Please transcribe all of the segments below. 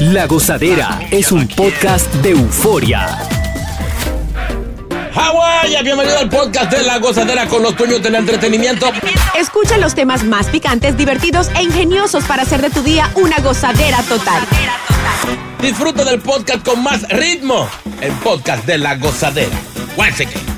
La Gozadera es un podcast de euforia. Hawái, bienvenido al podcast de La Gozadera con los dueños del entretenimiento. Escucha los temas más picantes, divertidos e ingeniosos para hacer de tu día una gozadera total. Disfruta del podcast con más ritmo. El podcast de La Gozadera. Once again.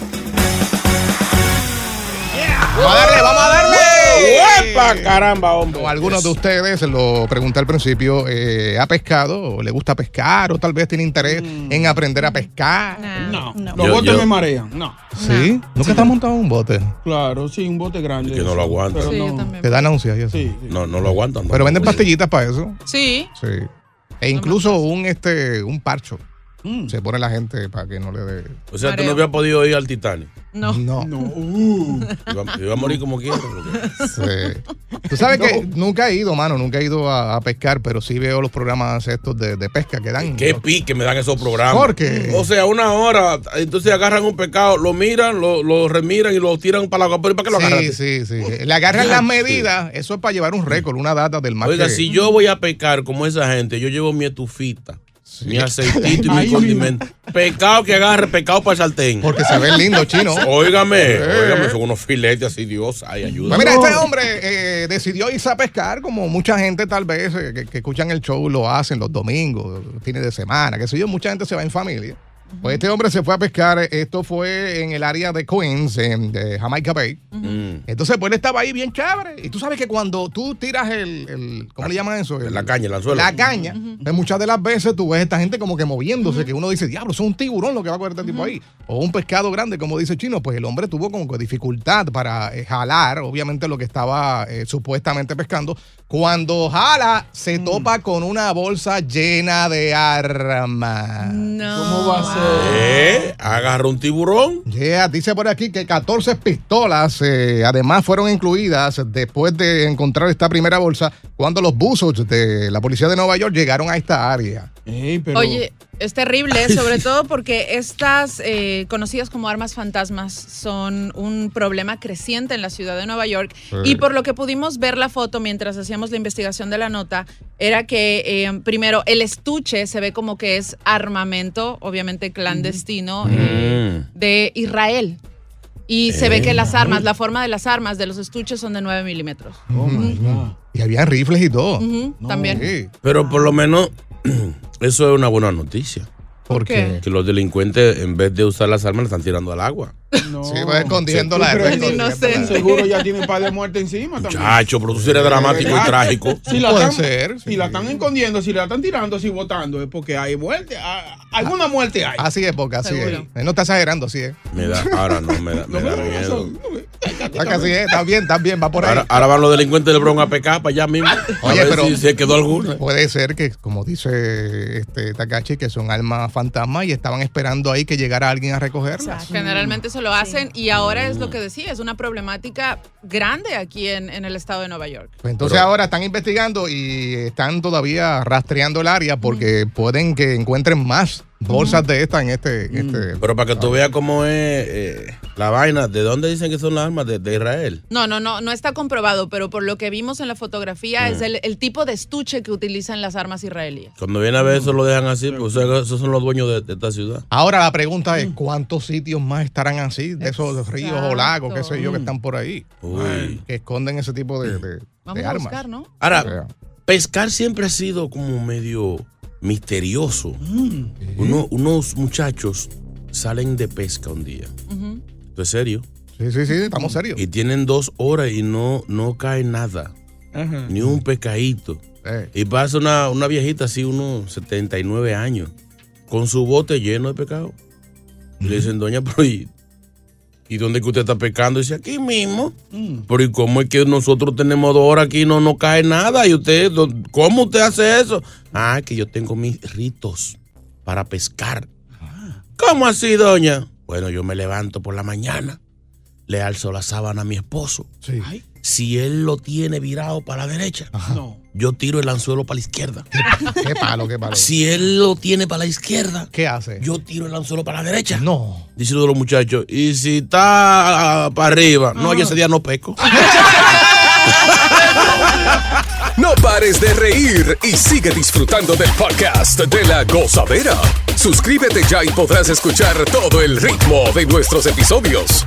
Vamos a darle, vamos a darle. ¡Uepa, caramba, hombre! O algunos de ustedes, lo pregunté al principio, eh, ¿ha pescado? ¿O le gusta pescar? ¿O tal vez tiene interés en aprender a pescar? No, No. los Yo- botes yo- me marean. No. ¿Sí? ¿Nunca te has montado en un bote? Claro, sí, un bote grande. Que no lo aguanta. Pero Sí, no. ¿Te da náuseas y eso? Sí, sí. No, no lo aguantan. no. Pero venden pastillitas para eso. Sí. Sí. E incluso un, este, un parcho. Mm. Se pone la gente para que no le dé. O sea, tú Mareo. no habías podido ir al Titanic. No. No. No. Uh. Iba, iba a morir como quiera. porque- Sí. Tú sabes que nunca he ido, mano, nunca he ido a, a pescar, pero sí veo los programas estos de, de pesca que dan. Qué pique me dan esos programas. ¿Por qué? O sea, una hora, entonces agarran un pescado, lo miran, lo, lo remiran y lo tiran para la agua. ¿Pero para qué lo agarran? Sí, sí, sí. Le agarran las medidas. Eso es para llevar un récord, una data del mar. Oiga, que- si yo voy a pescar como esa gente, yo llevo mi estufita, mi aceitito y mi condimento. Pescado que agarre, pescado para el sartén. Porque se ven lindos, chino. Óigame, óigame, son unos filetes así, Dios, ay, ayuda. Pues mira, este hombre eh, decidió irse a pescar, como mucha gente tal vez eh, que, que escuchan el show lo hacen los domingos, los fines de semana, qué sé yo, mucha gente se va en familia. Pues este hombre se fue a pescar, esto fue en el área de Queens, en de Jamaica Bay. Mm. Entonces, pues él estaba ahí bien chévere. Y tú sabes que cuando tú tiras el, el- ¿cómo le llaman eso? El- La caña, el anzuelo. La caña. pues muchas de las veces tú ves esta gente como que moviéndose, que uno dice, diablo, es un tiburón lo que va a coger este tipo ahí. O un pescado grande, como dice Chino. Pues el hombre tuvo como que dificultad para eh, jalar, obviamente, lo que estaba eh, supuestamente pescando. Cuando jala, se topa con una bolsa llena de armas. No. ¿Cómo va a ser? ¿Eh? Agarra un tiburón. Yeah, dice por aquí que 14 pistolas eh, además fueron incluidas después de encontrar esta primera bolsa cuando los buzos de la policía de Nueva York llegaron a esta área. Ey, pero- Oye, es terrible, sobre todo porque estas eh, conocidas como armas fantasmas son un problema creciente en la ciudad de Nueva York. Y por lo que pudimos ver la foto mientras hacíamos la investigación de la nota, era que eh, primero el estuche se ve como que es armamento, obviamente clandestino, eh, de Israel. Y se ve que las armas, la forma de las armas de los estuches son de 9 milímetros. Oh my God. Y habían rifles y todo. También. Sí. Pero por lo menos eso es una buena noticia. ¿Por qué? Que los delincuentes, en vez de usar las armas, le están tirando al agua. No. Sí, va escondiéndola. Sí, pero- escondiéndola. Inocente. Seguro ya tiene par de muerte encima también. Chacho, pero tú sí eres dramático y Ah, trágico. Si la Puede están, ser, Si sí. la están escondiendo, si la están tirando así votando, es porque hay muerte. ah, Alguna muerte hay. Así es, porque así Seguro. es. Él no está exagerando, así es. Me da, ahora no, me da, me No da miedo. Está que así es, está bien, está bien, va por ahí. Ahora, ahora van los delincuentes de Bron a pecar para allá mismo. Oye, a ver pero- si se quedó alguna. Puede ser que, como dice este Takachi, que son armas fantasmas y estaban esperando ahí que llegara alguien a O sea, recogerlas. generalmente se lo hacen y ahora es lo que decía, es una problemática grande aquí en, en el estado de Nueva York. Pues entonces ahora están investigando y están todavía rastreando el área porque pueden que encuentren más bolsas de estas en este, en este- Pero para que tú veas cómo es eh, la vaina, ¿de dónde dicen que son las armas? De, de Israel. No, no, no, no está comprobado, pero por lo que vimos en la fotografía Mm. es el, el tipo de estuche que utilizan las armas israelíes. Cuando viene a ver eso lo dejan así, pues esos son los dueños de, de esta ciudad. Ahora la pregunta es cuántos sitios más estarán así, de esos ríos o lagos, qué sé yo, que están por ahí, Uy. que esconden ese tipo de, de- Vamos de a armas. buscar, ¿no? Ahora, pescar siempre ha sido como medio misterioso. Mm. Uno- unos muchachos salen de pesca un día. Esto es serio. Sí, sí, sí, estamos serios. Y tienen dos horas y no, no cae nada. Ajá. Ni un pescadito. Eh, Y pasa una, una viejita así, unos 79 años, con su bote lleno de pescado. Y le dicen, doña, pero ¿y, ¿y dónde que usted está pescando? Y dice, aquí mismo. Pero ¿y cómo es que nosotros tenemos dos horas aquí y no nos cae nada? ¿Y usted, cómo usted hace eso? Ah, que yo tengo mis ritos para pescar. ¿Cómo así, doña? Bueno, yo me levanto por la mañana, le alzo la sábana a mi esposo. sí. Si él lo tiene virado para la derecha, No. Yo tiro el anzuelo para la izquierda. Qué palo, qué palo. Si él lo tiene para la izquierda, ¿Qué hace? yo tiro el anzuelo para la derecha. No. Dice uno de los muchachos, y si está ah, para arriba, no, yo ese día no peco. No pares de reír y sigue disfrutando del podcast de la gozadera. Suscríbete ya y podrás escuchar todo el ritmo de nuestros episodios.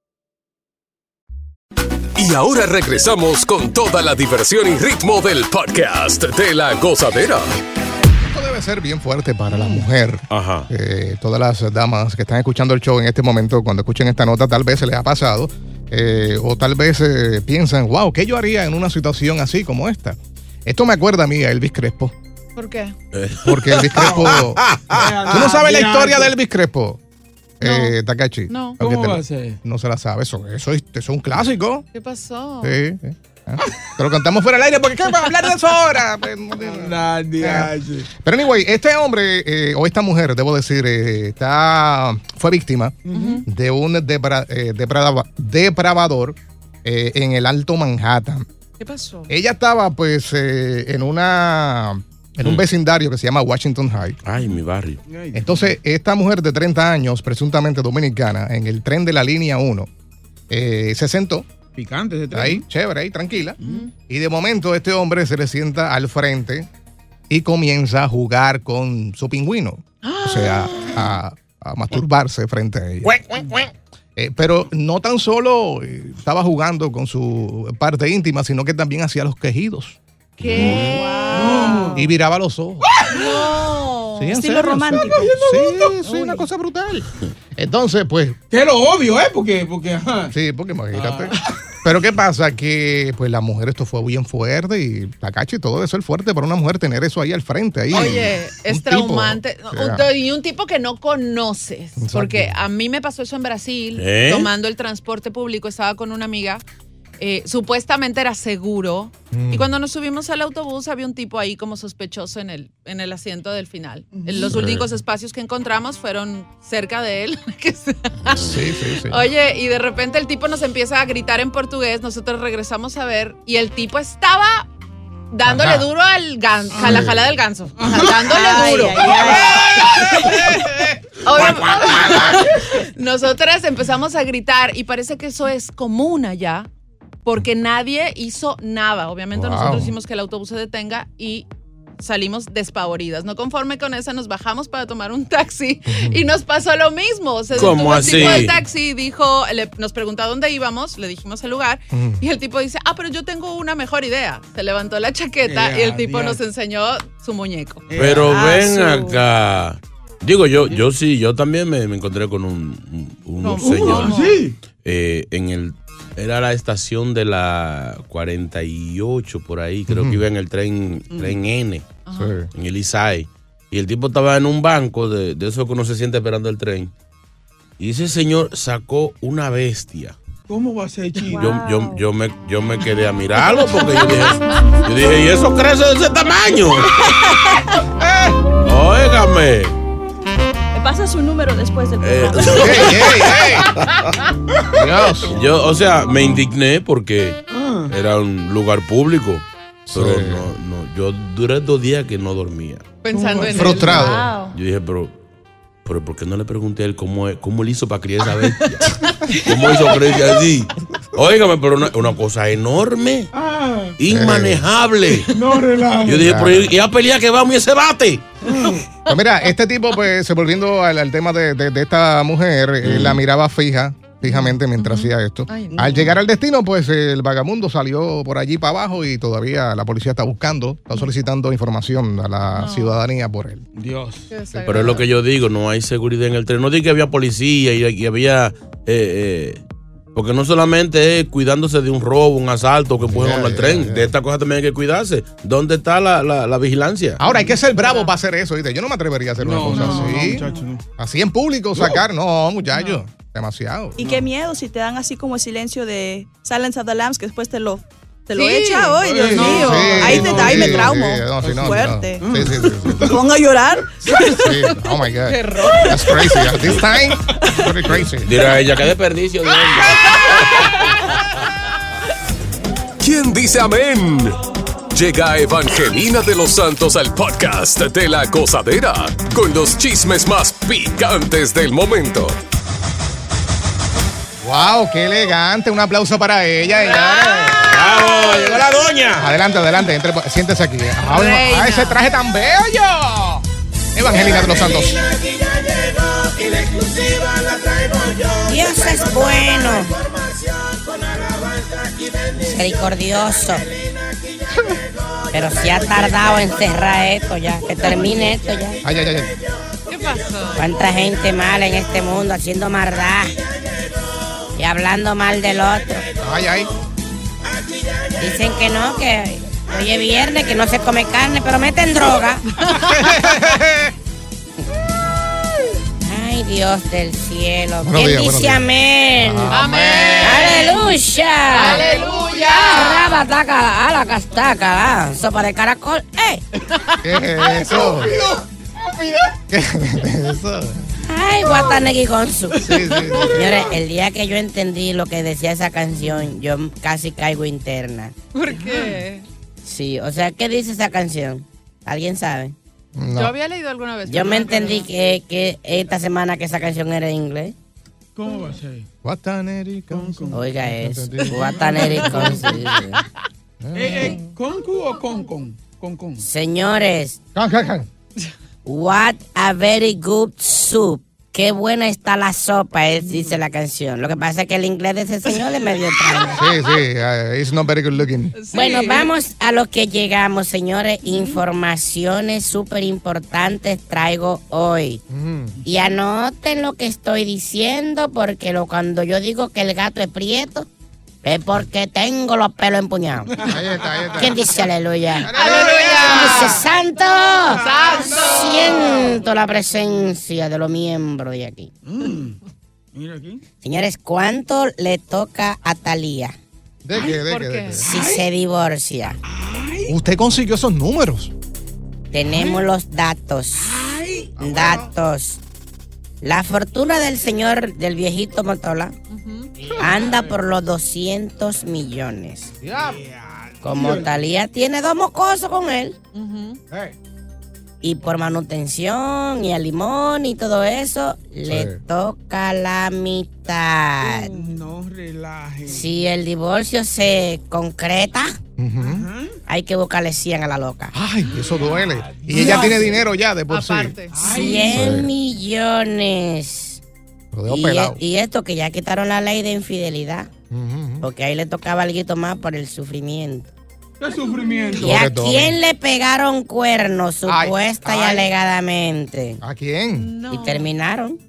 Y ahora regresamos con toda la diversión y ritmo del podcast de la gozadera. Esto debe ser bien fuerte para la mujer. Ajá. Eh, todas las damas que están escuchando el show en este momento, cuando escuchen esta nota, tal vez se les ha pasado. eh, o tal vez eh, piensan, wow, ¿qué yo haría en una situación así como esta? Esto me acuerda a mí, a Elvis Crespo. ¿Por qué? Porque Elvis Crespo. ¿Tú no sabes la historia de Elvis Crespo? Eh, Takachi. No. ¿Cómo va a ser? No se la sabe. Eso, eso, es, eso es un clásico. ¿Qué pasó? Sí, sí. Ah, Te lo cantamos fuera del aire porque ¿qué va a hablar de eso ahora? Pues, hace. Pero anyway, este hombre eh, o esta mujer, debo decir, eh, está fue víctima de un depra- eh, deprava- depravador eh, en el Alto Manhattan. ¿Qué pasó? Ella estaba pues eh, en una en un vecindario que se llama Washington High. Ay, mi barrio. Entonces, esta mujer de 30 años, presuntamente dominicana, en el tren de la línea 1, eh, se sentó Picante ese tren. ahí, chévere, ahí, tranquila. Y de momento este hombre se le sienta al frente y comienza a jugar con su pingüino. O sea, a, a masturbarse frente a ella. Eh, pero no tan solo eh, estaba jugando con su parte íntima, sino que también hacía los quejidos ¿Qué? y viraba los ojos. No. Sí, en serio, romántico. Sí, sí, una cosa brutal. Entonces, pues, Que lo obvio, ¿eh? Porque, porque, ajá. Sí, porque imagínate. Pero ¿qué pasa? Que pues la mujer esto fue bien fuerte y Takachi todo debe ser fuerte para una mujer tener eso ahí al frente. Ahí, Oye, es tipo, traumante. o sea, Un- y un tipo que no conoces. Exacto. Porque a mí me pasó eso en Brasil, ¿Eh? tomando el transporte público. Estaba con una amiga. Eh, supuestamente era seguro. Mm. Y cuando nos subimos al autobús, había un tipo ahí como sospechoso en el, en el asiento del final. Los únicos espacios que encontramos fueron cerca de él. Sí, sí, sí. Oye, y de repente el tipo nos empieza a gritar en portugués, nosotros regresamos a ver y el tipo estaba dándole Ajá. duro al ganso, a la jala del ganso, dándole Ay, duro. Nosotras empezamos a gritar y parece que eso es común allá porque nadie hizo nada. Obviamente Wow. nosotros hicimos que el autobús se detenga y salimos despavoridas. No conforme con esa, nos bajamos para tomar un taxi y nos pasó lo mismo. Se ¿Cómo detuvo el tipo así? del taxi, dijo, le- nos preguntó a dónde íbamos, le dijimos el lugar y el tipo dice, ah, pero yo tengo una mejor idea. Se levantó la chaqueta y el tipo nos enseñó su muñeco. Pero Ah, ven su- acá. Digo, yo, yo sí, yo también me, me encontré con un, un, un ¿Cómo? señor. Ah, sí. eh, en el era la estación de la 48 por ahí, creo que iba en el tren, tren N, en el Isai. Y el tipo estaba en un banco de, de eso que uno se siente esperando el tren. Y ese señor sacó una bestia. ¿Cómo va a ser chino? Yo, yo, yo, me, yo me quedé a mirarlo porque yo dije, yo dije, ¿y eso crece de ese tamaño? Óigame. Pasa su número después del Eh, programa. ¡Ey, ey, ey! Dios. Yo, o sea, me indigné porque era un lugar público. Pero Sí. no, no, yo duré dos días que no dormía. Pensando en Frustrado. Wow. Yo dije, pero, pero ¿por qué no le pregunté a él cómo, es- cómo él hizo para criar esa bestia? ¿Cómo hizo crecer así? Óigame, pero una, una cosa enorme, Ah, inmanejable. no relajo. Yo dije, pero ¿y a pelear que vamos y ese bate? Pues mira, este tipo, pues, se volviendo al, al tema de, de- de esta mujer, eh, la miraba fija, fijamente mientras hacía esto. Ay, no. Al llegar al destino, pues el vagamundo salió por allí para abajo y todavía la policía está buscando, está solicitando información a la ciudadanía por él. Dios. Pero es lo que yo digo, no hay seguridad en el tren. No digo que había policía y, y había... eh, eh, porque no solamente es cuidándose de un robo, un asalto que pueden al ya, tren. De esta cosa también hay que cuidarse. ¿Dónde está la, la- la vigilancia? Ahora, hay que ser bravo para hacer eso, ¿viste? Yo no me atrevería a hacer No, una cosa no, no, así. muchacho, no. Así en público sacar, no, muchacho. Demasiado. Y qué miedo si te dan así como el silencio de Silence of the Lambs que después te lo, te lo Sí. echa. ¡Ay, Dios Sí, mío! Sí, ahí no, te, ahí sí, me sí, traumo. no, sí, no, Fuerte. no. Sí, sí, sí, sí. Me pongo a llorar. Sí, Oh my God. That's crazy. At this time, it's pretty crazy. Dirá ella, qué desperdicio de. ¿Quién dice amén? Llega Evangelina de los Santos al podcast de la gozadera con los chismes más picantes del momento. Wow, qué elegante. Un aplauso para ella. señores. ¡Bravo! ¡Llegó la doña! Adelante, adelante. Entre, siéntese aquí. Ay, Reina. ay, ese traje tan bello. Evangelina de los Santos. Dios es bueno. Misericordioso. Pero si ha tardado en cerrar esto ya, que termine esto ya. Ay, ay, ay. ay. ¿Qué pasó? Cuánta gente mala en este mundo haciendo maldad y hablando mal del otro. Ay, ay. Dicen que no, que hoy es viernes, que no se come carne, pero meten droga. Ay, Dios del cielo. Buenos ¿Quién días, dice días. amén? Amén. ¡Aleluya! ¡Aleluya! Raba, taca, a la castaca, ah, sopa de caracol. ¡Eh! ¿Qué es eso? ¿Qué es eso? ¡Ay, Guatanegui Gonzu! Sí, sí, sí. Señores, el día que yo entendí lo que decía esa canción, yo casi caigo interna. ¿Por qué? Sí, o sea, ¿qué dice esa canción? ¿Alguien sabe? Yo había leído alguna vez. Yo me entendí que, que esta semana que esa canción era en inglés. ¿Cómo va a ser? Guataneri con su- Oiga eso. Guatanegui Gonzu. Eh, eh, ¿Concu o con con? Con con. Señores, Can, can, can. what a very good soup. Qué buena está la sopa, es, dice la canción. Lo que pasa es que el inglés de ese señor es medio extraño. Sí, sí. uh, it's not very good looking. Sí. Bueno, vamos a lo que llegamos, señores. Informaciones súper importantes traigo hoy. Mm. Y anoten lo que estoy diciendo, porque lo, cuando yo digo que el gato es prieto, es porque tengo los pelos empuñados. Ahí está, ahí está. ¿Quién dice aleluya? ¡Aleluya! Dice santo. ¡Santo! Siento la presencia de los miembros de aquí. Mira aquí. Señores, ¿cuánto le toca a Talía ¿De qué, de ¿por qué, de qué? qué? si se divorcia? Usted consiguió esos números. Tenemos los datos. Datos. La fortuna del señor, del viejito Motola, anda por los 200 millones. Como Talía tiene dos mocosos con él, Hey. y por manutención y a limón y todo eso, le toca la mitad. No relaje. Si el divorcio se concreta. Hay que buscarle 100 a la loca. Ay, eso duele. Y ella tiene dinero ya de por sí. Aparte. 100 millones. Lo dejo Y, pelado. e- y esto que ya quitaron la ley de infidelidad, porque ahí le tocaba algo más por el sufrimiento. Qué sufrimiento. ¿Y a quién le pegaron cuernos, Ay, supuesta y ay. alegadamente? ¿A quién? No. Y terminaron.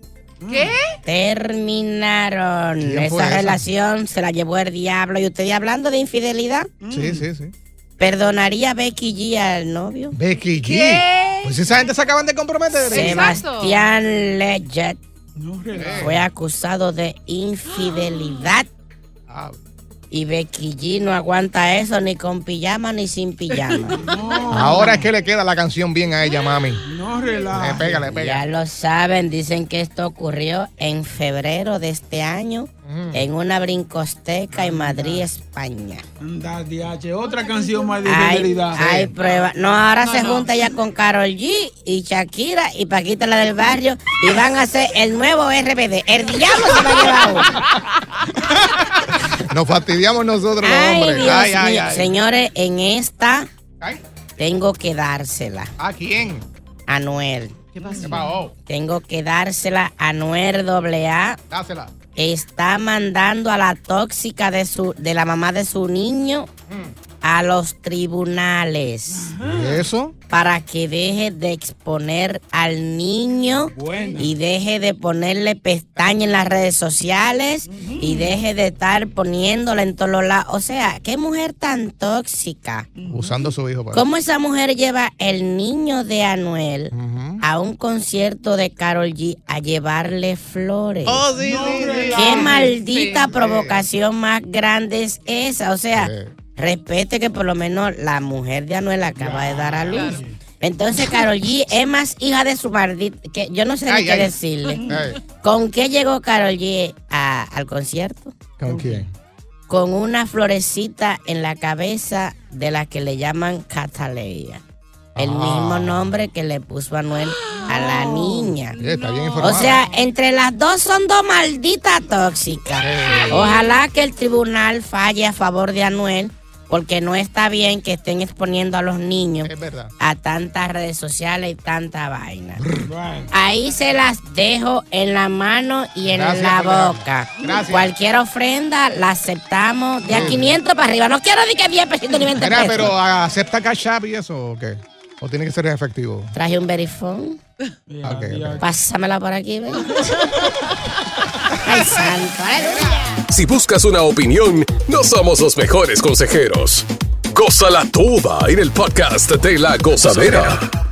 ¿Qué? Terminaron. ¿Quién fue Esa esa? relación se la llevó el diablo. ¿Y usted hablando de infidelidad? Sí, sí, sí. ¿Perdonaría Becky G al novio? Becky G. ¿Qué? Pues esa gente se acaban de comprometer. Sebastián Leggett No fue acusado de infidelidad. Ah, Y Becky G no aguanta eso ni con pijama ni sin pijama. Ahora es que le queda la canción bien a ella, mami. No Le relaja. pega, le pega. Ya lo saben, dicen que esto ocurrió en febrero de este año en una brincosteca en Madrid, España. Anda, DH. Otra canción más de Hay, fidelidad. hay pruebas. No, ahora se junta ya con Carol G y Shakira y Paquita la del barrio y van a hacer el nuevo RBD. El diablo se va a llevar uno. Nos fastidiamos nosotros los hombres. Dios Ay, ay, ay. Señores, en esta Ay, tengo que dársela ¿A quién? a Noel. ¿Qué pasó? Tengo que dársela a Noel AA. Dásela. Está mandando a la tóxica de, su, de la mamá de su niño a los tribunales ¿Y eso? para que deje de exponer al niño Buena. y deje de ponerle pestaña en las redes sociales y deje de estar poniéndola en todos los lados. O sea, qué mujer tan tóxica. Usando a su hijo para. ¿Cómo esa mujer lleva el niño de Anuel a un concierto de Carol G a llevarle flores? Oh, sí, No sí, sí. relaja. ¿Qué maldita provocación más grande es esa? O sea. Respete que por lo menos la mujer de Anuel acaba de dar a luz. Entonces, Carol G es más hija de su maldita. Que yo no sé ni Ay, qué ay. decirle. Ay, ¿Con qué llegó Carol G a- al concierto? ¿Con quién? Con una florecita en la cabeza de la que le llaman Cataleya. El Ah. mismo nombre que le puso Anuel a la niña. Sí, está bien O sea, entre las dos son dos malditas tóxicas. Ojalá que el tribunal falle a favor de Anuel, porque no está bien que estén exponiendo a los niños a tantas redes sociales y tanta vaina. Right. Ahí se las dejo en la mano y en Gracias la boca. Gracias. Cualquier ofrenda la aceptamos de a 500 para arriba. No quiero ni que 10 pesitos ni 20 Mira, pesos. pero ¿ah, ¿acepta Cash App y eso o qué? ¿O tiene que ser efectivo? Traje un verifón. Ok. Pásamela por aquí, ven. Ay, santo, aleluya. Si buscas una opinión, no somos los mejores consejeros. Gózala toda en el podcast de la gozadera.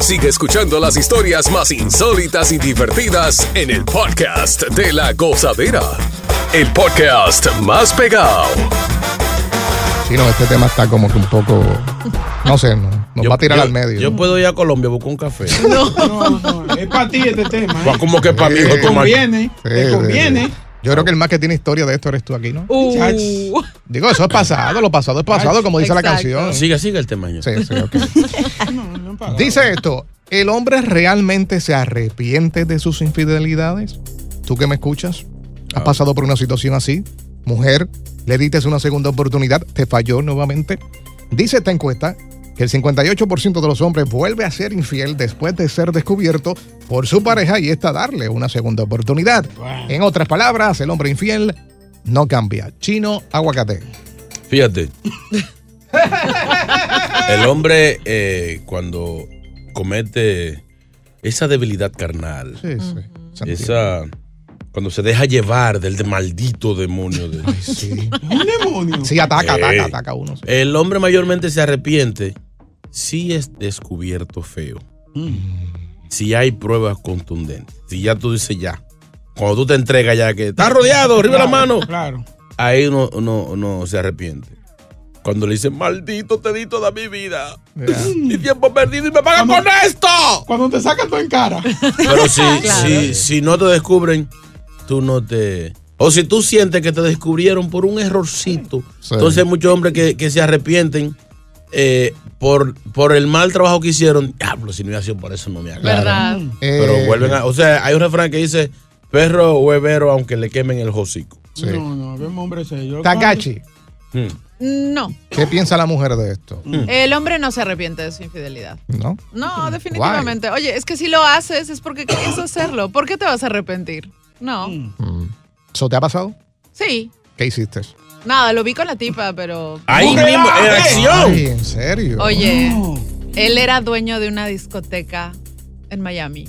Sigue escuchando las historias más insólitas y divertidas en el podcast de la gozadera. El podcast más pegado. Sí, no, este tema está como que un poco. No sé, no, nos va a tirar yo- al medio. Yo puedo ir a Colombia a buscar un café. No, no, es para ti este tema. ¿eh? ¿Cómo que para mí? Te conviene, Sí, te sí, conviene. sí. Yo creo que el más que tiene historia de esto eres tú aquí, ¿no? Uh, Digo, eso es pasado, lo pasado es pasado, como dice la canción. Sigue, sigue el temaño. Sí, sí, ok. No, no para. Dice esto, ¿el hombre realmente se arrepiente de sus infidelidades? ¿Tú que me escuchas? ¿Has pasado por una situación así? Mujer, le diste una segunda oportunidad, te falló nuevamente. Dice esta encuesta que el 58% de los hombres vuelve a ser infiel después de ser descubierto por su pareja y esta darle una segunda oportunidad. En otras palabras, el hombre infiel no cambia. Chino, aguacate. Fíjate. el hombre eh, cuando comete esa debilidad carnal, Sí, sí. esa cuando se deja llevar del de maldito demonio, de- Sí. Un demonio. Sí, ataca, ataca, ataca a uno. sí. el hombre mayormente se arrepiente si es descubierto feo, si hay pruebas contundentes, si ya tú dices ya, cuando tú te entregas ya que estás rodeado, arriba la mano, Claro. ahí uno, uno, uno se arrepiente. Cuando le dicen, maldito te di toda mi vida, mi tiempo perdido y me pagan con esto. Cuando te sacan todo en cara. Pero si, Claro. si, si no te descubren, tú no te... O si tú sientes que te descubrieron por un errorcito, Sí. entonces hay muchos hombres que, que se arrepienten eh, por, por el mal trabajo que hicieron. Diablo, si no hubiera sido por eso no me agarran. ¿Verdad? Pero Eh, vuelven a... O sea, hay un refrán que dice, perro huevero aunque le quemen el hocico. Sí. No, no, vemos hombre serio. Takachi, Hmm. No. ¿qué piensa la mujer de esto? El hombre no se arrepiente de su infidelidad. ¿No? No, definitivamente. Oye, es que si lo haces es porque querías hacerlo. ¿Por qué te vas a arrepentir? No. ¿Eso te ha pasado? Sí. ¿Qué hiciste? Nada, lo vi con la tipa, pero. Ahí mismo, en acción. Ay, ¿en serio? Oye, él era dueño de una discoteca en Miami.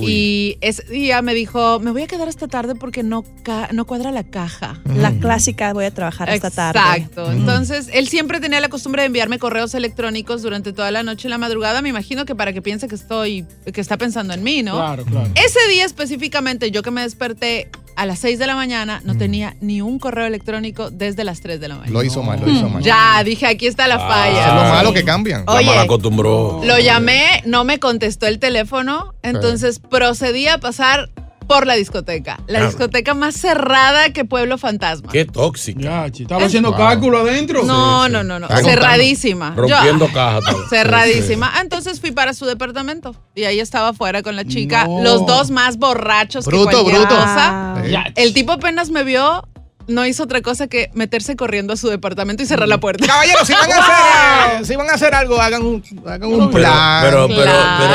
Y ese día me dijo, me voy a quedar esta tarde porque no, ca- no cuadra la caja. La clásica, voy a trabajar esta tarde. Exacto. Entonces, él siempre tenía la costumbre de enviarme correos electrónicos durante toda la noche y la madrugada. Me imagino que para que piense que estoy, que está pensando en mí, ¿no? Claro, claro. Ese día específicamente, yo que me desperté a las 6 de la mañana, no tenía ni un correo electrónico desde las 3 de la mañana. Lo hizo mal, lo hizo mal. Ya, dije, aquí está la Eso es falla. lo malo que cambian. La Oye. mal acostumbró. Lo llamé, no me contestó el teléfono, entonces procedí a pasar por la discoteca. La Ah. discoteca más cerrada que Pueblo Fantasma. Qué tóxica. Ya, estaba haciendo cálculo adentro. No, no, no, no. Está Cerradísima. Rompiendo cajas. todo. Cerradísima. Ah, Entonces fui para su departamento y ahí estaba afuera con la chica, No. los dos más borrachos Bruto, que cualquier bruto. cosa. Ya, El tipo apenas me vio, no hizo otra cosa que meterse corriendo a su departamento y cerrar la puerta. Caballeros, si van a hacer, si van a hacer algo, hagan un, hagan un Pero, plan. pero, pero, Claro.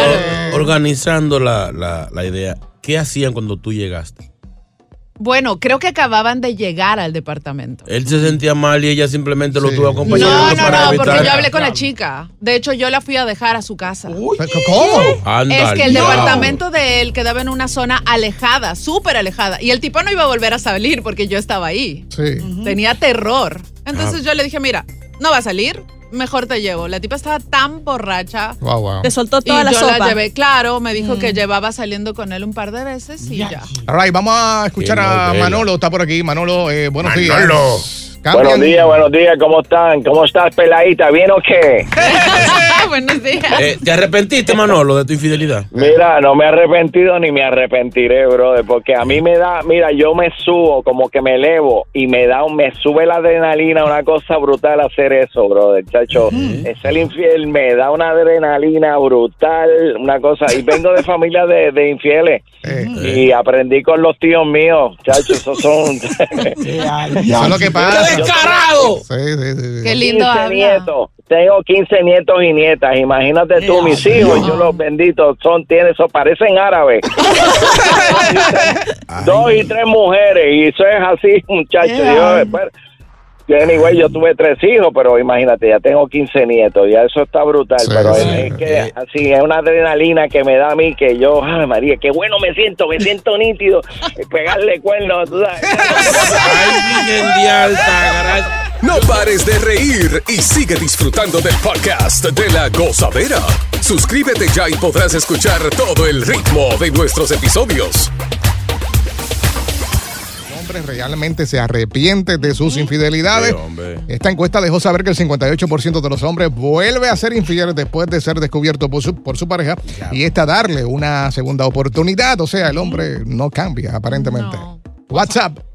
pero organizando la, la, la idea, ¿qué hacían cuando tú llegaste? Bueno, creo que acababan de llegar al departamento. Él se sentía mal y ella simplemente lo Sí. tuvo acompañando No, no, para no, evitar. porque yo hablé con la chica. De hecho, yo la fui a dejar a su casa. Pero, ¿Cómo? Anda, Es que el departamento de él quedaba en una zona alejada, súper alejada. Y el tipo no iba a volver a salir porque yo estaba ahí. Sí. Tenía terror. Entonces Ah. yo le dije, mira, no va a salir, mejor te llevo. La tipa estaba tan borracha. Wow, wow. Te soltó Y toda la yo sopa. la llevé, claro, me dijo que llevaba saliendo con él un par de veces y ya. All right, vamos a escuchar Qué a novela. Manolo. Está por aquí. Manolo, eh, buenos Manolo. días. Cambian- Buenos días, buenos días, ¿cómo están? ¿Cómo estás, peladita? ¿Bien o qué? Buenos días. Eh, ¿Te arrepentiste, Manolo, de tu infidelidad? Mira, no me he arrepentido ni me arrepentiré, brother, porque a mí me da, mira, yo me subo, como que me elevo y me da, un- me sube la adrenalina, una cosa brutal hacer eso, brother, chacho. Es el infiel, me da una adrenalina brutal, una cosa, y vengo de familia de, de infieles. Eh, Y aprendí con los tíos míos, chacho, esos son... es lo que pasa. ¡Descarado! Sí, sí, sí, sí. Qué lindo 15 habla. nietos. Tengo 15 nietos y Imagínate tú, mis hijos, yo los benditos son, tienen, eso parecen árabes. Dos y tres mujeres, y eso es así, muchachos. Yo, bueno, yo, anyway, yo tuve tres hijos, pero imagínate, ya tengo 15 nietos, ya eso está brutal. Sí, pero sí. es, es que así, es una adrenalina que me da a mí que yo, ay María, qué bueno me siento, me siento nítido. Pegarle cuernos, tú sabes. Ay, No pares de reír y sigue disfrutando del podcast de la gozadera. Suscríbete ya y podrás escuchar todo el ritmo de nuestros episodios. hombre realmente se arrepiente de sus infidelidades. Sí. Esta encuesta dejó saber que el 58% de los hombres vuelve a ser infiel después de ser descubierto por su, por su pareja y esta darle una segunda oportunidad. O sea, el hombre no cambia aparentemente. No. WhatsApp.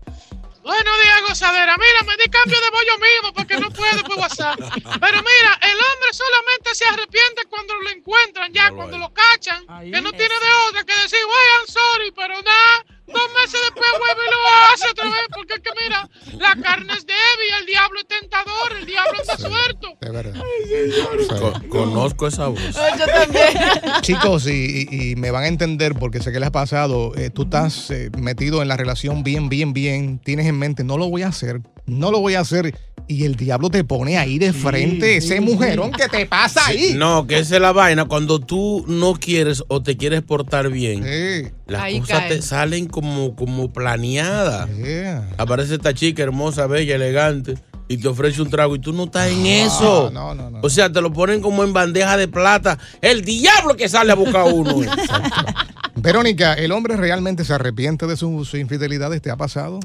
Buenos días, gozadera. Mira, me di cambio de bollo mismo porque no puedo por WhatsApp. Pero mira, el hombre solamente se arrepiente cuando lo encuentran, ya cuando lo cachan, que no tiene de otra que decir, wey, I'm sorry, pero nada. Dos meses después vuelve y lo hace otra vez, porque es que mira, la carne es débil, el diablo es tentador, el diablo anda suelto. De verdad. Sí. Co- conozco esa voz. Yo también. Chicos, y, y- y me van a entender porque sé que les ha pasado. eh, tú estás eh, metido en la relación bien, bien, bien. Tienes en mente, no lo voy a hacer, no lo voy a hacer. Y el diablo te pone ahí de frente, ese mujerón que te pasa ahí. No, que esa es la vaina. Cuando tú no quieres o te quieres portar bien, Sí, las Ahí cosas te salen como, como planeadas. yeah. Aparece esta chica hermosa, bella, elegante. y te ofrece un trago y tú no estás en eso. no, no, no. O sea, te lo ponen como en bandeja de plata. El diablo que sale a buscar a uno. Verónica, ¿el hombre realmente se arrepiente de sus sus infidelidades? ¿Te ha pasado?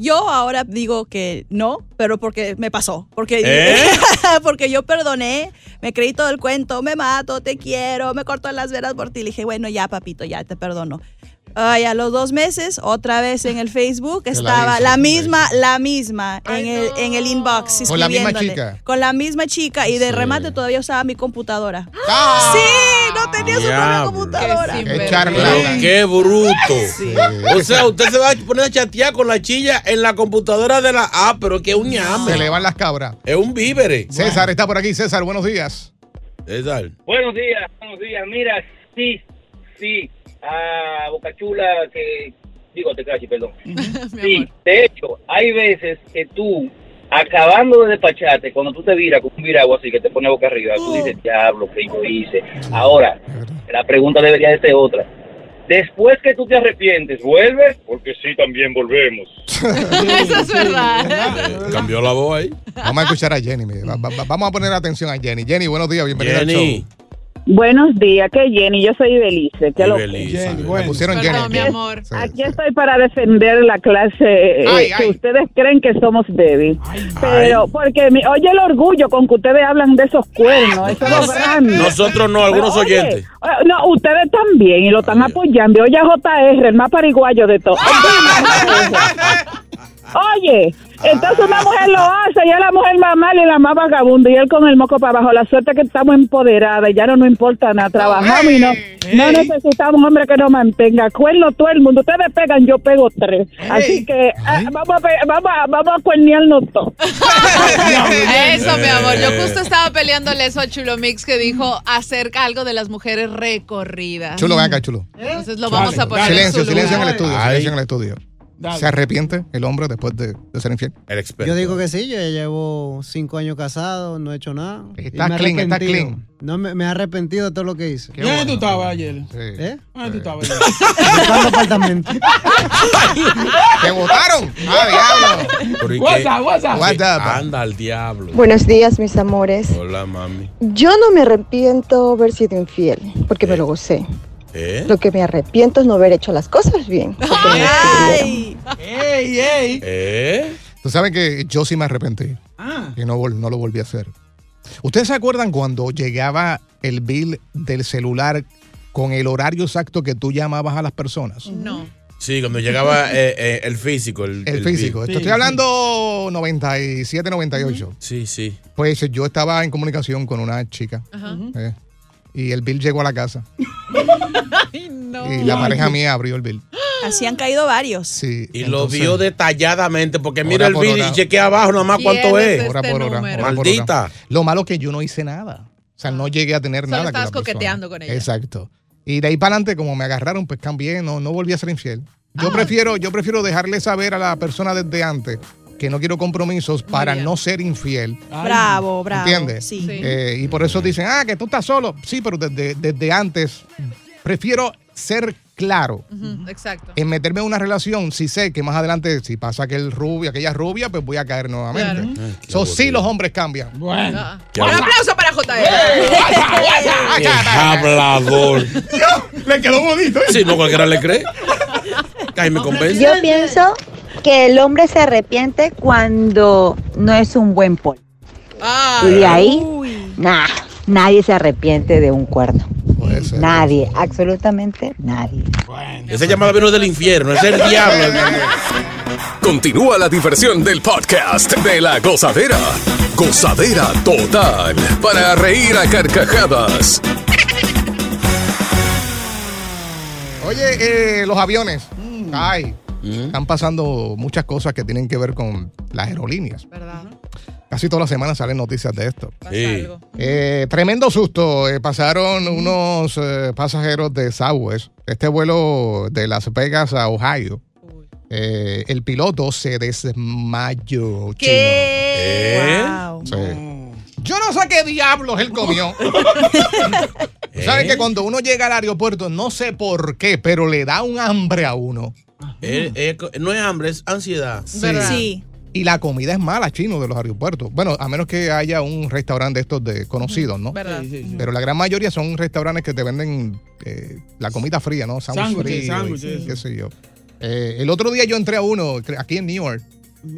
Yo ahora digo que no, pero porque me pasó. Porque, ¿Eh? porque yo perdoné, me creí todo el cuento, me mato, te quiero, me corto las venas por ti. Le dije, bueno, ya, papito, ya te perdono. Ay, a los dos meses, otra vez en el Facebook, estaba la misma, la misma, en el, en el inbox. Con la misma chica. Con la misma chica y de remate todavía usaba mi computadora. ¡Ah! Sí, no tenía su propia computadora. Pero qué bruto. O sea, usted se va a poner a chatear con la chilla en la computadora de la. Ah, pero que es un ñame. Se le van las cabras. Es un vívere. César está por aquí. César, buenos días. César. Buenos días, buenos días. Mira, sí, sí, a Bocachula que... Digo, te cachi, perdón. Sí, de hecho, hay veces que tú, acabando de despacharte, cuando tú te viras con un virago así que te pone boca arriba, tú dices, diablo, que yo hice. Ahora, la pregunta debería de ser otra. Después que tú te arrepientes, ¿vuelves? Porque sí, también volvemos. Eso es verdad. Cambió la voz ahí. Vamos a escuchar a Jenny. mire. Va- va- vamos a poner atención a Jenny. Jenny, buenos días. Bienvenida al Jenny. show. Buenos días, que Jenny, yo soy Belice. ¿Qué lo pusieron Perdón, Jenny. mi amor. Aquí estoy para defender la clase eh, Ay, que ay. ustedes creen que somos débil. Pero, porque, mi- oye, el orgullo con que ustedes hablan de esos cuernos, eso es lo grande. Nosotros no, algunos Pero, oye, oyentes. eh, No, ustedes también, y lo están apoyando. Oye, JR, el más pariguayo de todos. Oye, entonces una mujer lo hace y es la mujer más mala y la más vagabunda y él con el moco para abajo. La suerte es que estamos empoderadas y ya no nos importa nada. Trabajamos y no, no necesitamos un hombre que nos mantenga. Cuerno todo el mundo. Ustedes pegan, yo pego tres. Así que ah, vamos, a, vamos, a, vamos a cuernearnos todos. Eso, mi amor. Yo justo estaba peleándole eso a Chulo Mix que dijo acerca algo de las mujeres recorridas. Chulo, ven acá, chulo. Entonces lo vamos a poner Silencio, en su silencio en el estudio. Ay. Silencio en el estudio. Dale. ¿Se arrepiente el hombre después de, de ser infiel? El experto. Yo digo que sí, yo ya llevo cinco años casado, no he hecho nada. Está clean, está clean. No, me, me he arrepentido de todo lo que hice. ¿Dónde tú estabas ayer? ¿Eh? ¿Dónde tú estabas ayer? Buscando apartamento. ¡Te votaron! ¡Ah, diablo! Pero ¿y What's qué? up, what's up? What up? Anda al diablo. Buenos días, mis amores. Hola, mami. Yo no me arrepiento de haber sido infiel, porque me lo gocé. ¿Eh? Lo que me arrepiento es no haber hecho las cosas bien. descubrieron. ¡Ey, ey! ¿Eh? Tú sabes que yo sí me arrepentí Ah. y no, vol- no lo volví a hacer. ¿Ustedes se acuerdan cuando llegaba el bill del celular con el horario exacto que tú llamabas a las personas? No. Sí, cuando llegaba eh, eh, el físico. El, El físico. bill. Esto estoy hablando 97, 98. Sí, sí. Pues yo estaba en comunicación con una chica Ajá. eh, y el bill llegó a la casa. Ay, no. Y la pareja mía abrió el bill. Así han caído varios. Sí. Y lo vio detalladamente, porque mira el por bill hora. y chequea abajo nomás cuánto ¿Quién es. es hora este por hora, por hora. Maldita. Lo malo que yo no hice nada. O sea, no llegué a tener Solo nada. con estabas la persona. coqueteando con ella. Exacto. Y de ahí para adelante, como me agarraron, pues cambié, no, no volví a ser infiel. Yo prefiero, yo prefiero dejarle saber a la persona desde antes que no quiero compromisos para bien. no ser infiel. Bravo, bravo. ¿Entiendes? Sí. Sí. Eh, y por eso dicen, ah, que tú estás solo. Sí, pero desde, desde antes prefiero ser claro Exacto. en meterme en una relación si sé que más adelante, si pasa aquel rubio, aquella rubia, pues voy a caer nuevamente. Claro. Ay, So, sí, los hombres cambian. Bueno. Ah. Un aplauso para JR. Hablador. Le quedó bonito. Sí, no cualquiera le cree. Ay, me convence. Yo pienso que el hombre se arrepiente cuando no es un buen polvo. Ah, Y de ahí, nah, nadie se arrepiente de un cuerno. Nadie, absolutamente nadie. Esa llamada vino del infierno, es el diablo. Continúa la diversión del podcast de la gozadera. Gozadera total. Para reír a carcajadas. Oye, eh, los aviones. Ay, están pasando muchas cosas que tienen que ver con las aerolíneas. ¿Verdad? Casi todas las semanas salen noticias de esto. Sí. Eh, tremendo susto. eh, pasaron unos eh, pasajeros de Southwest. Este vuelo de Las Vegas a Ohio. Eh, el piloto se desmayó. ¿Qué? ¿Eh? Wow. Yo no sé qué diablos él comió. ¿Sabes ¿Eh? que cuando uno llega al aeropuerto, no sé por qué, pero le da un hambre a uno? Eh, eh, no es hambre, es ansiedad. Sí. Sí. Y la comida es mala, chino, de los aeropuertos. Bueno, a menos que haya un restaurante de estos de conocidos, ¿no? ¿Verdad? Pero la gran mayoría son restaurantes que te venden eh, la comida fría, ¿no? Sándwich Sándwiches, sándwiches, qué sé yo. Eh, el otro día yo entré a uno aquí en New York.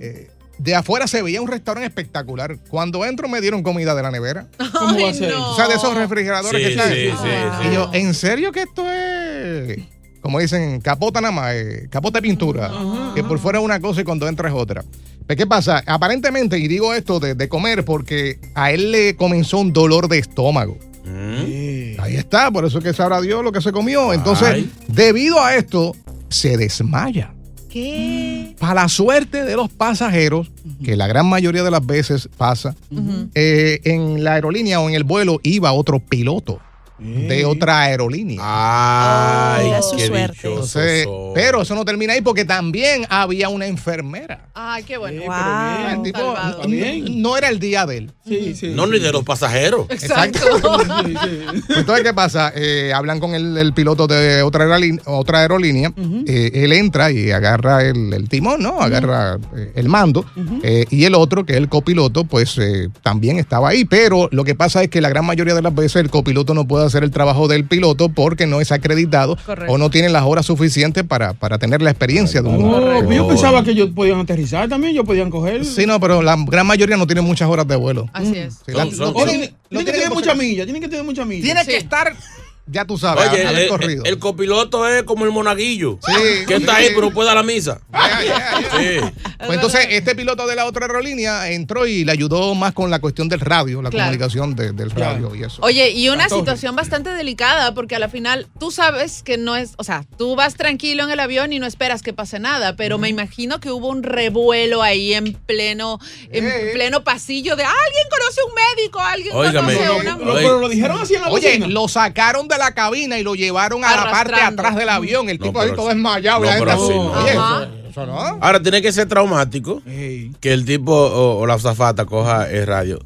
eh, de afuera se veía un restaurante espectacular. Cuando entro me dieron comida de la nevera. ¿Cómo va a ser? O sea, de esos refrigeradores Sí, que están. sí, sí, y yo, ¿en serio que esto es? Como dicen, capota nada más, eh, capota de pintura. Que por fuera es una cosa y cuando entra es otra. Pero ¿qué pasa? Aparentemente, y digo esto de, de comer porque a él le comenzó un dolor de estómago. Ahí está, por eso es que sabrá Dios lo que se comió. Entonces, Ay. debido a esto, se desmaya. ¿Qué? Para la suerte de los pasajeros, que la gran mayoría de las veces pasa, eh, en la aerolínea o en el vuelo iba otro piloto de otra aerolínea. Ay, su qué suerte. Entonces, pero eso no termina ahí porque también había una enfermera. Ay, qué bueno. Wow. El tipo no era el día de él. Sí, sí. No, ni de los pasajeros. Exacto. Sí, sí. Entonces, ¿qué pasa? Eh, hablan con el, el piloto de otra aerolínea, otra aerolínea. Eh, él entra y agarra el, el timón, ¿no? Agarra eh, el mando. Eh, y el otro, que es el copiloto, pues eh, también estaba ahí. Pero lo que pasa es que la gran mayoría de las veces el copiloto no puede hacer el trabajo del piloto porque no es acreditado Correcto. o no tiene las horas suficientes para, para tener la experiencia de un. Correcto. yo pensaba que ellos podían aterrizar también, ellos podían coger. Sí, no, pero la gran mayoría no tiene muchas horas de vuelo. Así es. Sí, la- son- lo Tienen, tienen- tienen que tienen tener por mucha si- milla, tienen que tener mucha milla. Tiene que estar, ya tú sabes, Oye, el, corrido. el- el copiloto es como el monaguillo. Sí, que está sí. ahí, pero puede dar la misa. Sí. Pues entonces, este piloto de la otra aerolínea entró y le ayudó más con la cuestión del radio, la Claro. comunicación de- del radio y eso. Oye, y una situación bastante delicada, porque a la final tú sabes que no es, o sea, tú vas tranquilo en el avión y no esperas que pase nada, pero me imagino que hubo un revuelo ahí en pleno, en Eh. pleno pasillo de alguien conoce un médico, alguien conoce no, una. Lo- Oye. pero lo dijeron así en la Oye, bocina. lo sacaron de la cabina y lo llevaron a la parte atrás del avión. El No, tipo ahí todo desmayado. No, eso, no. Ahora tiene que ser traumático Ey. que el tipo o, o la zafata coja el radio.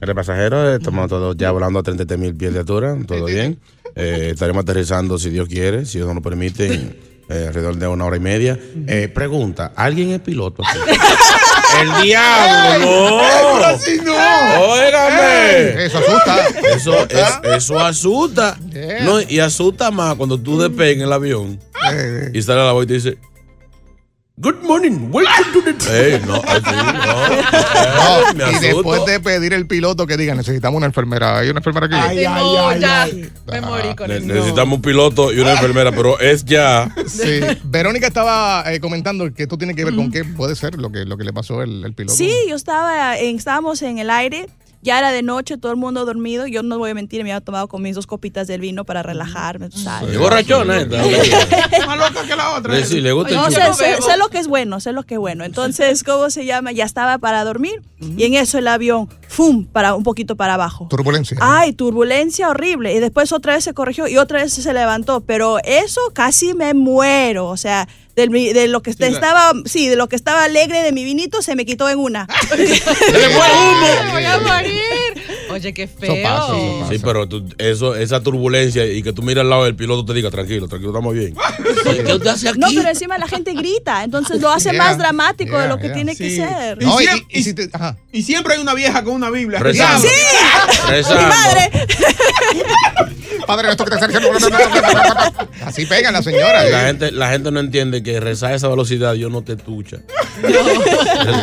El pasajero, estamos todos ya volando a 33 mil pies de altura, todo bien. Eh, estaremos aterrizando si Dios quiere, si Dios nos lo permite, eh, alrededor de una hora y media. Eh, pregunta, ¿alguien es piloto? aquí? el diablo, no. Así no. Óigame. Eso asusta. Eso, es- eso asusta. Yeah. No, y asusta más cuando tú despegas en el avión Eh, y sale la voz y te dice, Good morning, welcome to the... Ey, no, así, no. no, y después de pedir el piloto que diga, necesitamos una enfermera. ¿Hay una enfermera aquí? Ay, ay, No, ay, ya, ay. me morí con Ne- eso. necesitamos un piloto y una enfermera, pero es ya. Sí. Verónica estaba eh, comentando que esto tiene que ver con qué puede ser lo que, lo que le pasó el, el piloto. Sí, yo estaba en, estábamos en el aire, ya era de noche, todo el mundo dormido. Yo no voy a mentir, me había tomado con mis dos copitas del vino para relajarme, tú sabes. Es borrachona, ¿eh? Más loca que la otra. Sí, le gusta No, el sé, sé- sé lo que es bueno, sé lo que es bueno. Entonces, ¿cómo se llama? Ya estaba para dormir y en eso el avión, ¡fum! para un poquito para abajo. Turbulencia. Ay, turbulencia horrible. Y después otra vez se corrigió y otra vez se levantó. Pero eso casi me muero. O sea, del mi- de lo que la- estaba, sí, de lo que estaba alegre de mi vinito se me quitó en una. ¡Se le fue humo! Me voy a morir. Oye, qué feo. Eso pasa, eso pasa. Sí, pero tú- eso, esa turbulencia y que tú miras al lado del piloto te diga, tranquilo, tranquilo, estamos bien. ¿Qué usted hace aquí? No, pero encima la gente grita. Entonces lo hace Yeah, más dramático de lo que yeah. tiene que Sí. ser. No, y, siempre- y- y si te- ajá. Y siempre hay una vieja con una Biblia. Rezando. ¡Sí! Rezando. Mi madre. Padre, esto que te está diciendo. no, no, no, no, no, no. Así pegan las señoras. La eh. gente, la gente no entiende que rezar a esa velocidad Dios no te tucha.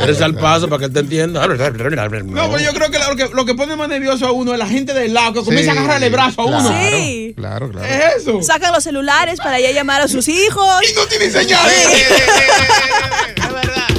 Reza al paso para que él te entienda. No, pero yo creo que lo, que lo que pone más nervioso a uno es la gente del lado que comienza a agarrarle el brazo a uno. Claro, Sí. claro, claro. Es eso. Sacan los celulares para ya llamar a sus hijos. Y no tiene señales.